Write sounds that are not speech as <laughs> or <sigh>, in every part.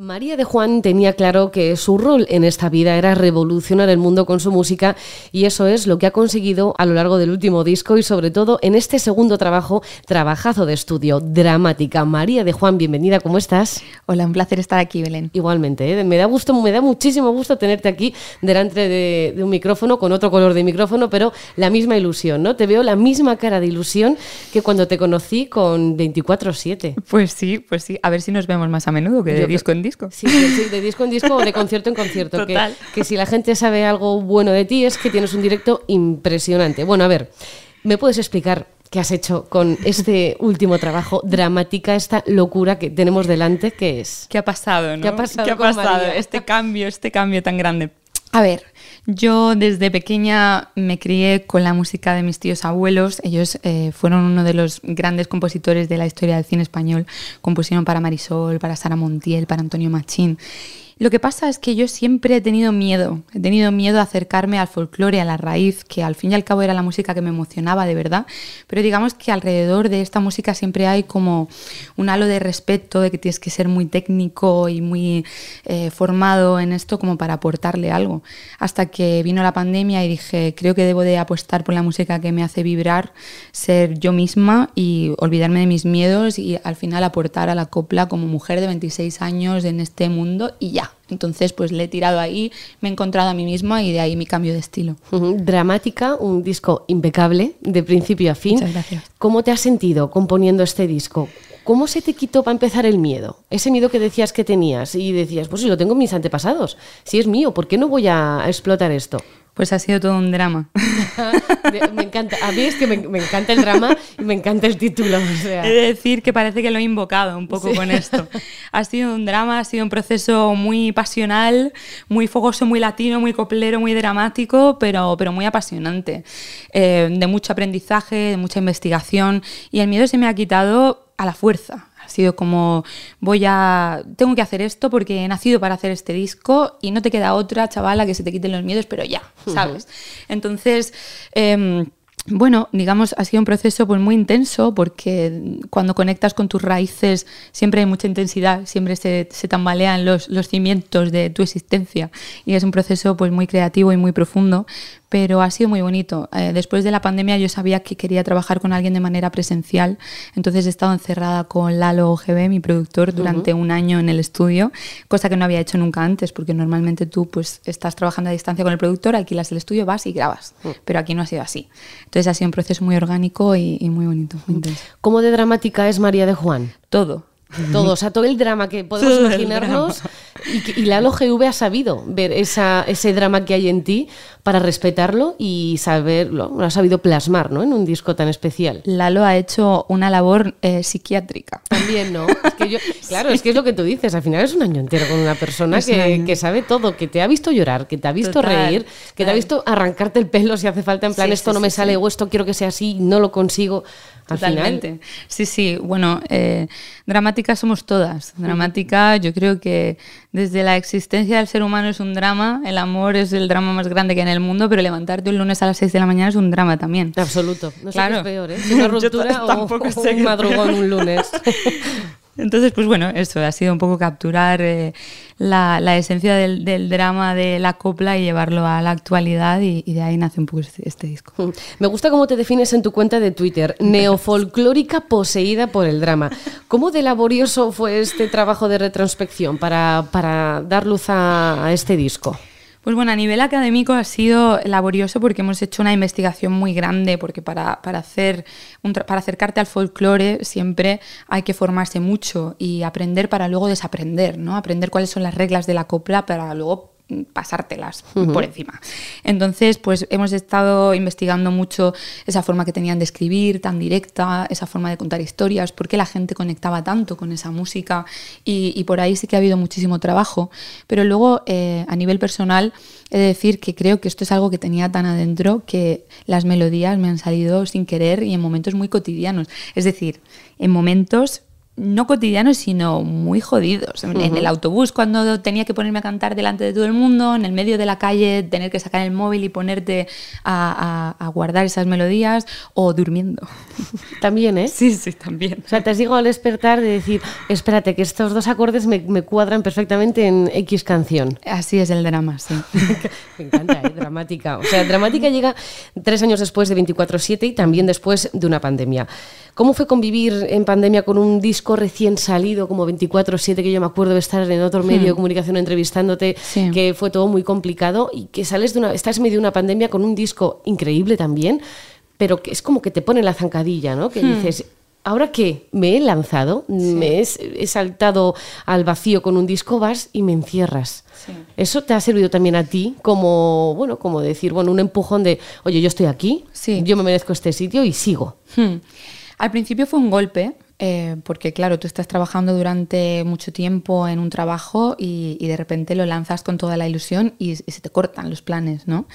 María de Juan tenía claro que su rol en esta vida era revolucionar el mundo con su música y eso es lo que ha conseguido a lo largo del último disco y sobre todo en este segundo trabajo, trabajazo de estudio, dramática. María de Juan, bienvenida, ¿cómo estás? Hola, un placer estar aquí, Belén. Igualmente, ¿eh? me da gusto, me da muchísimo gusto tenerte aquí delante de, de, un micrófono con otro color de micrófono, pero la misma ilusión, ¿no? Te veo la misma cara de ilusión que cuando te conocí con 24/7. Pues sí, pues sí, a ver si nos vemos más a menudo que de disco en disco. Sí, sí, de disco en disco o de concierto en concierto. Que, que, si la gente sabe algo bueno de ti es que tienes un directo impresionante. Bueno, a ver, ¿me puedes explicar qué has hecho con este último trabajo, dramática, esta locura que tenemos delante, ¿qué es? ¿Qué ha pasado, no? ¿Qué ha pasado, ¿Qué ha pasado? Este cambio, este cambio tan grande. A ver, yo desde pequeña me crié con la música de mis tíos abuelos. Ellos eh, fueron uno de los grandes compositores de la historia del cine español. Compusieron para Marisol, para Sara Montiel, para Antonio Machín. Lo que pasa es que yo siempre he tenido miedo, he tenido miedo a acercarme al folclore, a la raíz, que al fin y al cabo era la música que me emocionaba de verdad, pero digamos que alrededor de esta música siempre hay como un halo de respeto, de que tienes que ser muy técnico y muy eh, formado en esto como para aportarle algo. Hasta que vino la pandemia y dije, creo que debo de apostar por la música que me hace vibrar, ser yo misma y olvidarme de mis miedos y al final aportar a la copla como mujer de 26 años en este mundo y ya. Entonces, pues le he tirado ahí, me he encontrado a mí misma y de ahí mi cambio de estilo. Dramática, un disco impecable, de principio a fin. Muchas gracias. ¿Cómo te has sentido componiendo este disco? ¿Cómo se te quitó para empezar el miedo? Ese miedo que decías que tenías y decías, pues si lo tengo en mis antepasados, si es mío, ¿por qué no voy a explotar esto? Pues ha sido todo un drama. <laughs> me encanta. A mí es que me, me, encanta el drama y me encanta el título. O sea. He de decir que parece que lo he invocado un poco sí. con esto. Ha sido un drama, ha sido un proceso muy pasional, muy fogoso, muy latino, muy coplero, muy dramático, pero, pero muy apasionante. Eh, de mucho aprendizaje, de mucha investigación. Y el miedo se me ha quitado a la fuerza. Ha sido como, voy a, tengo que hacer esto porque he nacido para hacer este disco y no te queda otra chavala que se te quiten los miedos, pero ya, ¿sabes? Uh -huh. Entonces... Eh, bueno, digamos, ha sido un proceso pues, muy intenso porque cuando conectas con tus raíces siempre hay mucha intensidad, siempre se, se tambalean los, los, cimientos de tu existencia y es un proceso pues, muy creativo y muy profundo, pero ha sido muy bonito. Eh, después de la pandemia yo sabía que quería trabajar con alguien de manera presencial, entonces he estado encerrada con Lalo GB, mi productor, durante uh -huh. un año en el estudio, cosa que no había hecho nunca antes, porque normalmente tú pues, estás trabajando a distancia con el productor, alquilas el estudio, vas y grabas, uh -huh. pero aquí no ha sido así. Entonces ha sido un proceso muy orgánico y, y muy bonito, muy. ¿Cómo de dramática es María de Juan? Todo. Todo, o sea, todo el drama que podemos todo imaginarnos. Y, y, Lalo GV ha sabido ver esa, ese drama que hay en ti para respetarlo y saberlo, lo ha sabido plasmar ¿no? en un disco tan especial. Lalo ha hecho una labor eh, psiquiátrica. También, ¿no? Es que yo, <laughs> claro, sí. es que es lo que tú dices, al final es un año entero con una persona que, que, sabe todo, que te ha visto llorar, que te ha visto Total. reír, que Total. te ha visto arrancarte el pelo si hace falta, en plan, sí, esto sí, no me sale o esto quiero que sea así, no lo consigo. Totalmente. Final... Sí, sí, bueno, eh, dramática somos todas. Dramática, yo creo que desde la existencia del ser humano es un drama, el amor es el drama más grande que hay en el mundo, pero levantarte un lunes a las 6 de la mañana es un drama también. Absoluto. No sé qué es peor, ¿eh? <laughs> Una ruptura o, o <laughs> un madrugón un lunes. <laughs> Entonces, pues bueno, eso ha sido un poco capturar eh, la, la, esencia del, del, drama de la copla y llevarlo a la actualidad y, y, de ahí nace un poco este, este, disco. Me gusta cómo te defines en tu cuenta de Twitter, <laughs> neofolclórica poseída por el drama. ¿Cómo de laborioso fue este trabajo de retrospección para, para dar luz a, a este disco? Pues bueno, a nivel académico ha sido laborioso porque hemos hecho una investigación muy grande, porque para, para, hacer un para acercarte al folclore siempre hay que formarse mucho y aprender para luego desaprender, ¿no? Aprender cuáles son las reglas de la copla para luego pasártelas uh -huh. por encima. Entonces, pues hemos estado investigando mucho esa forma que tenían de escribir, tan directa, esa forma de contar historias, por qué la gente conectaba tanto con esa música y, y por ahí sí que ha habido muchísimo trabajo. Pero luego, eh, a nivel personal, he de decir que creo que esto es algo que tenía tan adentro que las melodías me han salido sin querer y en momentos muy cotidianos. Es decir, en momentos no cotidianos, sino muy jodidos. En el autobús, cuando tenía que ponerme a cantar delante de todo el mundo, en el medio de la calle, tener que sacar el móvil y ponerte a, guardar esas melodías, o durmiendo. <laughs> También, ¿eh? Sí, sí, también. O sea, te has llegado al despertar de decir, espérate, que estos dos acordes me, cuadran perfectamente en X canción. Así es el drama, sí. <laughs> me encanta, ¿eh? dramática. O sea, dramática llega tres años después de 24-7 y también después de una pandemia. ¿Cómo fue convivir en pandemia con un disco recién salido como 24-7, que yo me acuerdo de estar en otro medio de hmm. comunicación entrevistándote, que fue todo muy complicado y que sales de una, estás en medio de una pandemia con un disco increíble también, pero que es como que te pone la zancadilla, ¿no? Que hmm. dices, ¿ahora qué? Me he lanzado, me he, saltado al vacío con un disco, vas y me encierras. Eso te ha servido también a ti como, bueno, como decir, bueno, un empujón de, oye, yo estoy aquí, yo me merezco este sitio y sigo. Hmm. Al principio fue un golpe, eh, porque claro, tú estás trabajando durante mucho tiempo en un trabajo y, de repente lo lanzas con toda la ilusión y, se te cortan los planes, ¿no?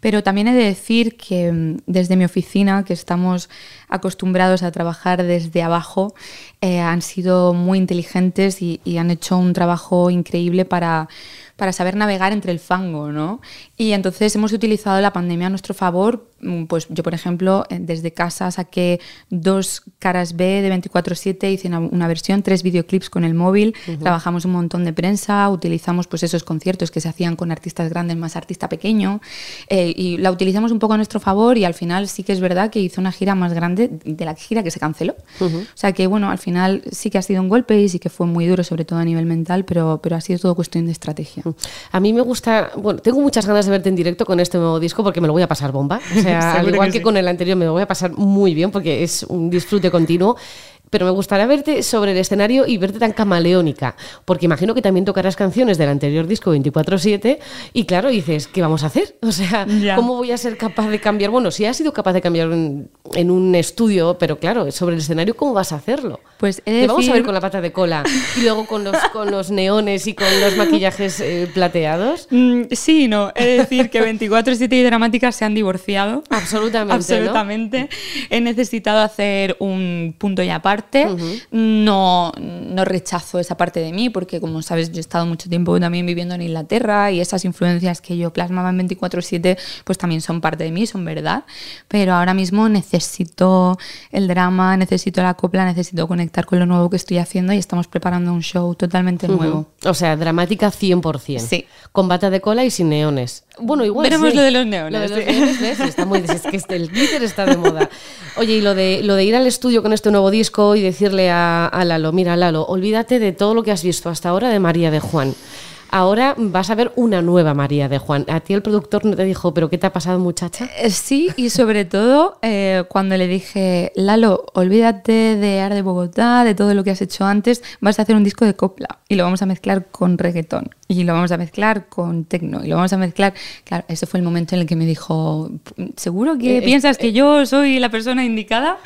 Pero también he de decir que mm, desde mi oficina, que estamos acostumbrados a trabajar desde abajo, eh, han sido muy inteligentes y han hecho un trabajo increíble para para saber navegar entre el fango, ¿no? Y entonces hemos utilizado la pandemia a nuestro favor. Mm, pues yo, por ejemplo, eh, desde casa saqué dos caras B de 24/7, hice una, versión, tres videoclips con el móvil, trabajamos un montón de prensa, utilizamos pues esos conciertos que se hacían con artistas grandes más artista pequeño eh, y la utilizamos un poco a nuestro favor y al final sí que es verdad que hizo una gira más grande de la gira que se canceló. O sea que bueno, al final sí que ha sido un golpe y sí que fue muy duro, sobre todo a nivel mental, pero, pero ha sido todo cuestión de estrategia. A mí me gusta, bueno, tengo muchas ganas de verte en directo con este nuevo disco porque me lo voy a pasar bomba. O sea, <laughs> al igual que, con el anterior me lo voy a pasar muy bien porque es un disfrute continuo pero me gustaría verte sobre el escenario y verte tan camaleónica, porque imagino que también tocarás canciones del anterior disco 24/7 y claro, dices, ¿qué vamos a hacer? <laughs> O sea, ¿cómo voy a ser capaz de cambiar? Bueno, si has sido capaz de cambiar en, un estudio, pero claro, sobre el escenario, ¿cómo vas a hacerlo? Pues Te vamos a ver con la pata de cola y luego con los, con los neones y con los maquillajes eh, plateados. Mm, sí, no, es decir que 24/7 y Dramática se han divorciado. Absolutamente. Absolutamente. He necesitado hacer un punto y aparte no, no rechazo esa parte de mí, porque como sabes, yo he estado mucho tiempo también viviendo en Inglaterra y esas influencias que yo plasmaba en 24/7, pues también son parte de mí, son verdad. Pero ahora mismo necesito el drama, necesito la copla, necesito conectar con lo nuevo que estoy haciendo y estamos preparando un show totalmente nuevo. O sea, dramática 100%. Sí. Con bata de cola y sin neones. Bueno, igual. Veremos lo de los neones. Está muy, es que el glitter está de moda. <laughs> Oye, y lo de, lo de ir al estudio con este nuevo disco y decirle a, a Lalo, mira, Lalo, olvídate de todo lo que has visto hasta ahora de María de Juan. Ahora vas a ver una nueva María de Juan. ¿A ti el productor no te dijo, pero qué te ha pasado, muchacha? Eh, sí, y sobre todo eh, cuando le dije, Lalo, olvídate de Ar de Bogotá, de todo lo que has hecho antes, vas a hacer un disco de copla y lo vamos a mezclar con reggaetón y lo vamos a mezclar con tecno y lo vamos a mezclar. Claro, ese fue el momento en el que me dijo, ¿seguro que eh, piensas que yo soy la persona indicada?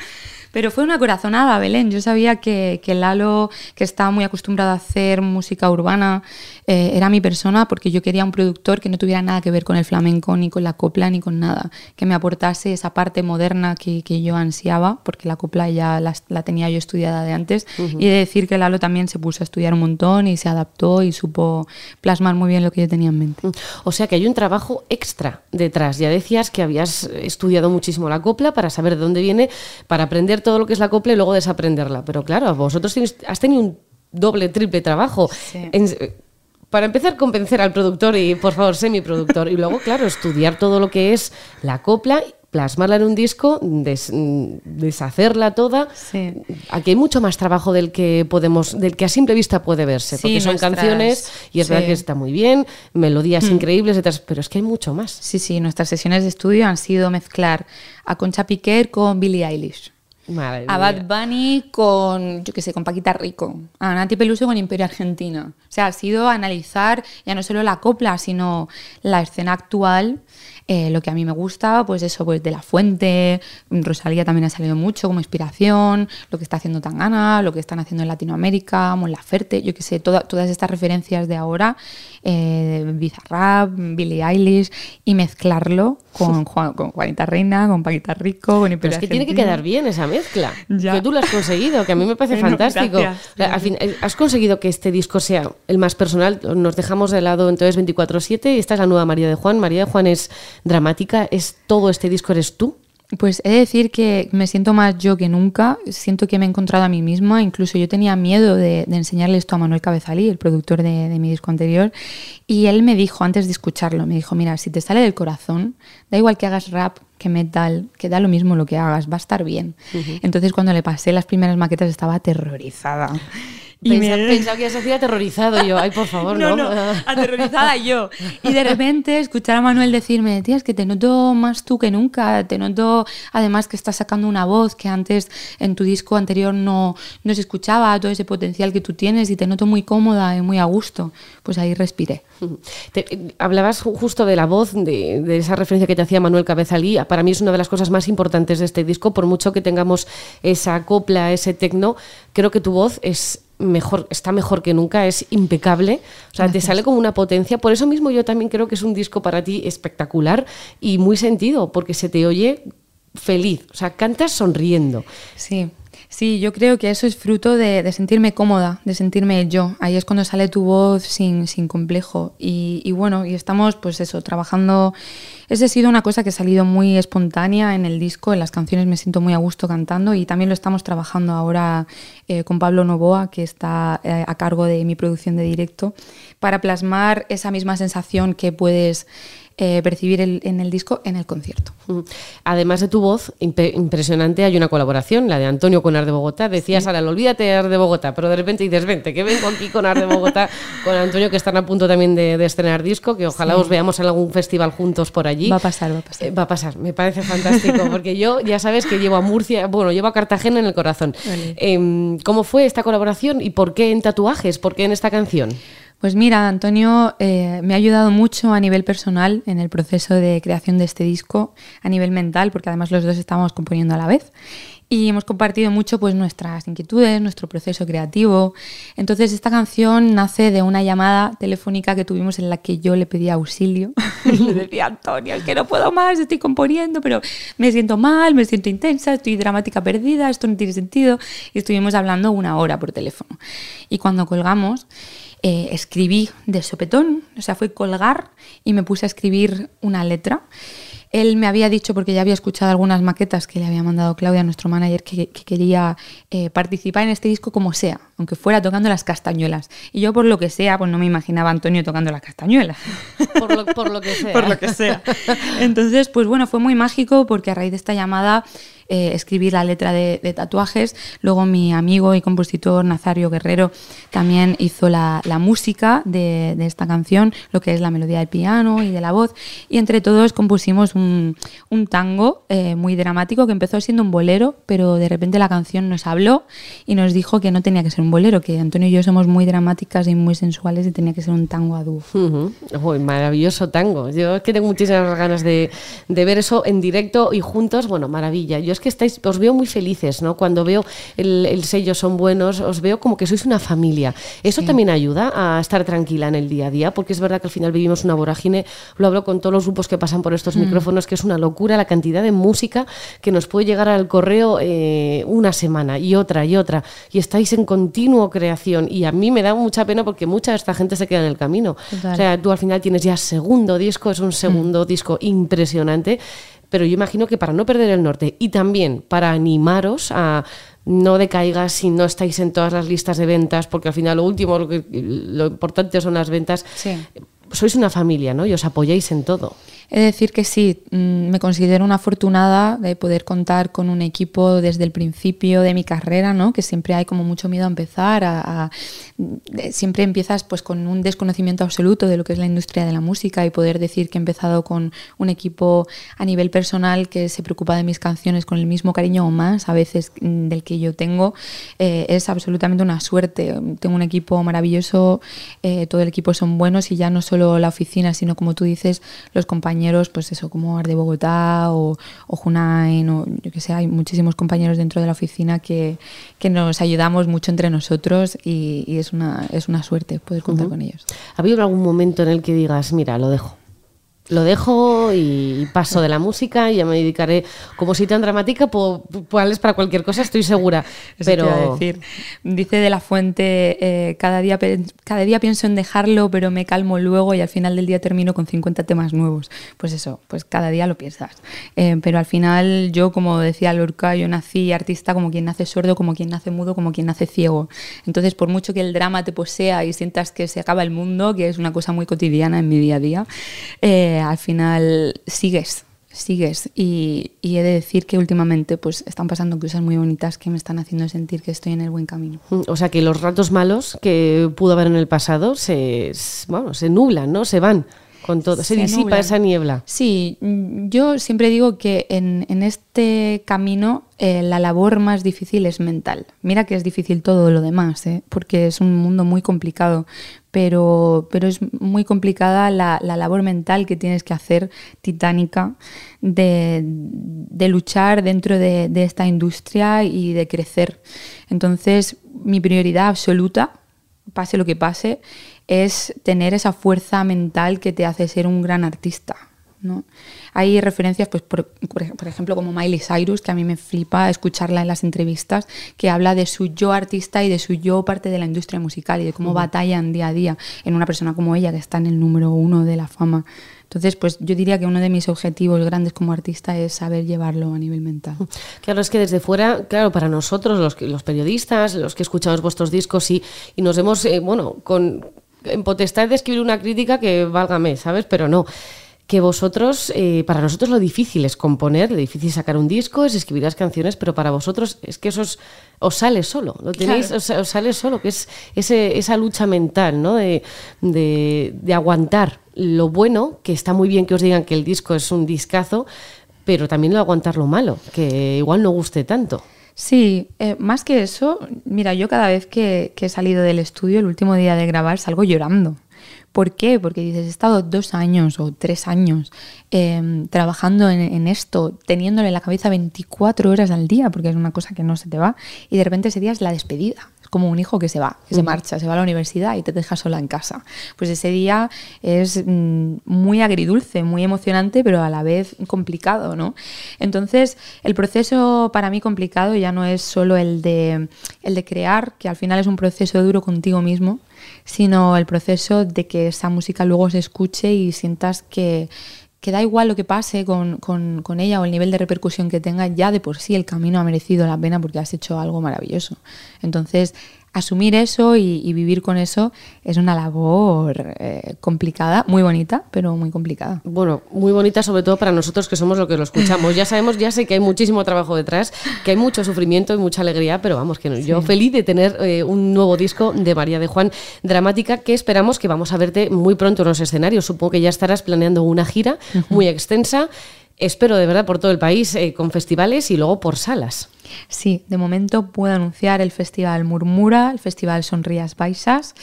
Pero fue una corazonada, Belén. Yo sabía que, que Lalo, que estaba muy acostumbrado a hacer música urbana, eh, era mi persona porque yo quería un productor que no tuviera nada que ver con el flamenco, ni con la copla, ni con nada. Que me aportase esa parte moderna que, que yo ansiaba, porque la copla ya la, la tenía yo estudiada de antes. Y de decir que Lalo también se puso a estudiar un montón y se adaptó y supo plasmar muy bien lo que yo tenía en mente. O sea que hay un trabajo extra detrás. Ya decías que habías estudiado muchísimo la copla para saber de dónde viene, para aprender todo lo que es la copla y luego desaprenderla. Pero claro, vosotros has tenido un doble, triple trabajo. para empezar, convencer al productor y, por favor, semiproductor. Y luego, claro, estudiar todo lo que es la copla plasmarla en un disco, deshacerla toda. Aquí hay mucho más trabajo del que podemos, del que a simple vista puede verse, porque son canciones y es verdad que está muy bien, melodías mm. increíbles, pero es que hay mucho más. Sí, sí, nuestras sesiones de estudio han sido mezclar a Concha Piquer con Billie Eilish a Bad Bunny con, yo qué sé, con Paquita Rico, a Nati Peluso con Imperio Argentina. O sea, ha sido analizar ya no solo la copla, sino la escena actual, eh, lo que a mí me gusta, pues eso, pues de La Fuente, Rosalía también ha salido mucho como inspiración, lo que está haciendo Tangana, lo que están haciendo en Latinoamérica, Mon Laferte, yo qué sé, todas estas referencias de ahora, eh, Bizarrap, Billie Eilish, y mezclarlo con, <laughs> con Juanita Reina, con Paquita Rico, con Pero es que tiene que quedar bien esa mezcla. Que tú lo has conseguido, que a mí me parece <laughs> fantástico. al fin, eh, has conseguido que este disco sea el más personal. Nos dejamos de lado entonces 24-7 y esta es la nueva María de Juan. María de Juan es dramática, es todo este disco eres tú. Pues he de decir que me siento más yo que nunca, siento que me he encontrado a mí misma, incluso yo tenía miedo de, enseñarle esto a Manuel Cabezalí, el productor de, mi disco anterior, y él me dijo antes de escucharlo, me dijo, mira, si te sale del corazón, da igual que hagas rap, que metal, que da lo mismo lo que hagas, va a estar bien. Entonces cuando le pasé las primeras maquetas estaba aterrorizada. Y pensaba, que ya se aterrorizado yo. Ay, por favor, <laughs> no. No, aterrorizada <laughs> yo. Y de repente escuchar a Manuel decirme, tía, es que te noto más tú que nunca. Te noto, además, que estás sacando una voz que antes en tu disco anterior no, no se escuchaba, todo ese potencial que tú tienes y te noto muy cómoda y muy a gusto. Pues ahí respiré. <laughs> hablabas justo de la voz, de, de, esa referencia que te hacía Manuel Cabezalí. Para mí es una de las cosas más importantes de este disco. Por mucho que tengamos esa copla, ese tecno, creo que tu voz es mejor, está mejor que nunca, es impecable, o sea, te sale como una potencia. Por eso mismo yo también creo que es un disco para ti espectacular y muy sentido, porque se te oye feliz, o sea, cantas sonriendo. Sí. Sí, yo creo que eso es fruto de, sentirme cómoda, de sentirme yo. Ahí es cuando sale tu voz sin, sin complejo. Y, bueno, y estamos pues eso, trabajando esa ha sido una cosa que ha salido muy espontánea en el disco, en las canciones me siento muy a gusto cantando y también lo estamos trabajando ahora eh, con Pablo Novoa, que está eh, a cargo de mi producción de directo, para plasmar esa misma sensación que puedes eh, percibir en el disco en el concierto. Además de tu voz, impresionante, hay una colaboración, la de Antonio con Ar de Bogotá. Decías, ahora, olvídate de Ar de Bogotá, pero de repente dices, vente, que vengo aquí con Ar de Bogotá, <laughs> con Antonio, que están a punto también de, estrenar disco, que ojalá os veamos en algún festival juntos por allí. Va a pasar, va a pasar. Eh, va a pasar, me parece fantástico, <laughs> porque yo ya sabes que llevo a Murcia, bueno, llevo a Cartagena en el corazón. Em, ¿Cómo fue esta colaboración y por qué en tatuajes? ¿Por qué en esta canción? Pues mira, Antonio eh, me ha ayudado mucho a nivel personal en el proceso de creación de este disco, a nivel mental, porque además los dos estábamos componiendo a la vez. Y hemos compartido mucho pues, nuestras inquietudes, nuestro proceso creativo. Entonces esta canción nace de una llamada telefónica que tuvimos en la que yo le pedía auxilio. <laughs> le decía, Antonio, es que no puedo más, estoy componiendo, pero me siento mal, me siento intensa, estoy dramática perdida, esto no tiene sentido. Y estuvimos hablando una hora por teléfono. Y cuando colgamos, eh, escribí de sopetón, o sea, fue colgar y me puse a escribir una letra. Él me había dicho, porque ya había escuchado algunas maquetas que le había mandado Claudia, nuestro manager, que, quería eh, participar en este disco como sea, aunque fuera tocando las castañuelas. Y yo, por lo que sea, pues no me imaginaba a Antonio tocando las castañuelas. Por lo, por lo que <laughs> sea. por lo que sea. Entonces, pues bueno, fue muy mágico porque a raíz de esta llamada eh, escribir la letra de, tatuajes. Luego mi amigo y compositor Nazario Guerrero también hizo la, música de, esta canción, lo que es la melodía del piano y de la voz. Y entre todos compusimos un, tango eh, muy dramático que empezó siendo un bolero, pero de repente la canción nos habló y nos dijo que no tenía que ser un bolero, que Antonio y yo somos muy dramáticas y muy sensuales y tenía que ser un tango a maravilloso tango. Yo es que tengo muchísimas ganas de, de ver eso en directo y juntos. Bueno, maravilla. Yo es que estáis, os veo muy felices, ¿no? Cuando veo el, sello son buenos, os veo como que sois una familia. Eso también ayuda a estar tranquila en el día a día, porque es verdad que al final vivimos una vorágine, lo hablo con todos los grupos que pasan por estos mm. micrófonos, que es una locura la cantidad de música que nos puede llegar al correo eh, una semana y otra y otra, y estáis en continuo creación, y a mí me da mucha pena porque mucha de esta gente se queda en el camino. O sea, tú al final tienes ya segundo disco, es un segundo mm. disco impresionante pero yo imagino que para no perder el norte y también para animaros a no decaigas si no estáis en todas las listas de ventas, porque al final lo último, lo, lo importante son las ventas. Sois una familia, ¿no? Y os apoyáis en todo. He de decir que sí, mm, me considero una afortunada de poder contar con un equipo desde el principio de mi carrera, ¿no? que siempre hay como mucho miedo a empezar, siempre empiezas pues con un desconocimiento absoluto de lo que es la industria de la música y poder decir que he empezado con un equipo a nivel personal que se preocupa de mis canciones con el mismo cariño o más a veces mm, del que yo tengo, eh, es absolutamente una suerte. Tengo un equipo maravilloso, eh, todo el equipo son buenos y ya no solo la oficina, sino como tú dices, los compañeros pues eso, como Ar de Bogotá o, o Junain, o yo que sé, hay muchísimos compañeros dentro de la oficina que, que nos ayudamos mucho entre nosotros y, es, una, es una suerte poder contar con ellos. ¿Ha habido algún momento en el que digas, mira, lo dejo? Lo dejo y paso de la música y ya me dedicaré como si tan dramática, pues para cualquier cosa, estoy segura. <laughs> pero decir. Dice de la fuente, eh, cada, día, cada día pienso en dejarlo, pero me calmo luego y al final del día termino con 50 temas nuevos. Pues eso, pues cada día lo piensas. Eh, pero al final yo, como decía Lorca, yo nací artista como quien nace sordo, como quien nace mudo, como quien nace ciego. Entonces, por mucho que el drama te posea y sientas que se acaba el mundo, que es una cosa muy cotidiana en mi día a día, eh, al final sigues, sigues. Y, he de decir que últimamente pues están pasando cosas muy bonitas que me están haciendo sentir que estoy en el buen camino. Mm, o sea que los ratos malos que pudo haber en el pasado se, bueno, se nublan, ¿no? Se van con todo, se, disipa esa niebla. Sí, yo siempre digo que en, este camino eh, la labor más difícil es mental. Mira que es difícil todo lo demás, ¿eh? porque es un mundo muy complicado, pero, pero es muy complicada la, labor mental que tienes que hacer, titánica, de, luchar dentro de, de esta industria y de crecer. Entonces, mi prioridad absoluta, pase lo que pase, es tener esa fuerza mental que te hace ser un gran artista. ¿No? Hay referencias, pues, por, por, ejemplo, como Miley Cyrus, que a mí me flipa escucharla en las entrevistas, que habla de su yo artista y de su yo parte de la industria musical y de cómo batallan día a día en una persona como ella, que está en el número uno de la fama. Entonces, pues yo diría que uno de mis objetivos grandes como artista es saber llevarlo a nivel mental. <laughs> Claro, es que desde fuera, claro, para nosotros, los, los periodistas, los que escuchamos vuestros discos y, y nos vemos, eh, bueno, con en potestad de escribir una crítica que válgame, ¿sabes? Pero no. Que vosotros, eh, para nosotros lo difícil es componer, lo difícil es sacar un disco, es escribir las canciones, pero para vosotros es que eso os sale solo, lo tenéis, os, sale solo, que es ese, esa lucha mental, ¿no? De, de, de aguantar lo bueno, que está muy bien que os digan que el disco es un discazo, pero también lo aguantar lo malo, que igual no guste tanto. Sí, eh, más que eso, mira, yo cada vez que, he salido del estudio, el último día de grabar, salgo llorando. ¿Por qué? Porque dices, he estado dos años o tres años em, trabajando en, en, esto, teniéndole la cabeza 24 horas al día, porque es una cosa que no se te va, y de repente ese día es la despedida como un hijo que se va, que se marcha, se va a la universidad y te deja sola en casa. Pues ese día es mm, muy agridulce, muy emocionante, pero a la vez complicado, ¿no? Entonces, el proceso para mí complicado ya no es solo el de, el de crear, que al final es un proceso duro contigo mismo, sino el proceso de que esa música luego se escuche y sientas que que da igual lo que pase con, con, ella o el nivel de repercusión que tenga, ya de por sí el camino ha merecido la pena porque has hecho algo maravilloso. Entonces, asumir eso y, vivir con eso es una labor eh, complicada, muy bonita, pero muy complicada. Bueno, muy bonita sobre todo para nosotros que somos los que lo escuchamos. Ya sabemos, ya sé que hay muchísimo trabajo detrás, que hay mucho sufrimiento y mucha alegría, pero vamos, que yo feliz de tener eh, un nuevo disco de María de Juan Dramática que esperamos que vamos a verte muy pronto en los escenarios. Supongo que ya estarás planeando una gira muy extensa. Espero de verdad por todo el país, eh, con festivales y luego por salas. Sí, de momento puedo anunciar el Festival Murmura, el Festival Sonrías Baixas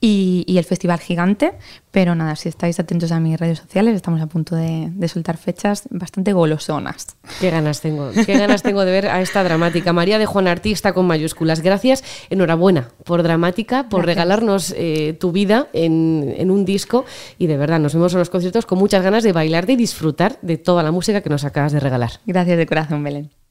y, el Festival Gigante, pero nada, si estáis atentos a mis redes sociales, estamos a punto de, soltar fechas bastante golosonas. Qué ganas tengo, qué ganas tengo de ver a esta dramática. María de Juan Artista con mayúsculas. Gracias, enhorabuena por dramática, por regalarnos eh, tu vida en, en, un disco y de verdad nos vemos en los conciertos con muchas ganas de bailar, y disfrutar de toda la música que nos acabas de regalar. Gracias de corazón, Belén.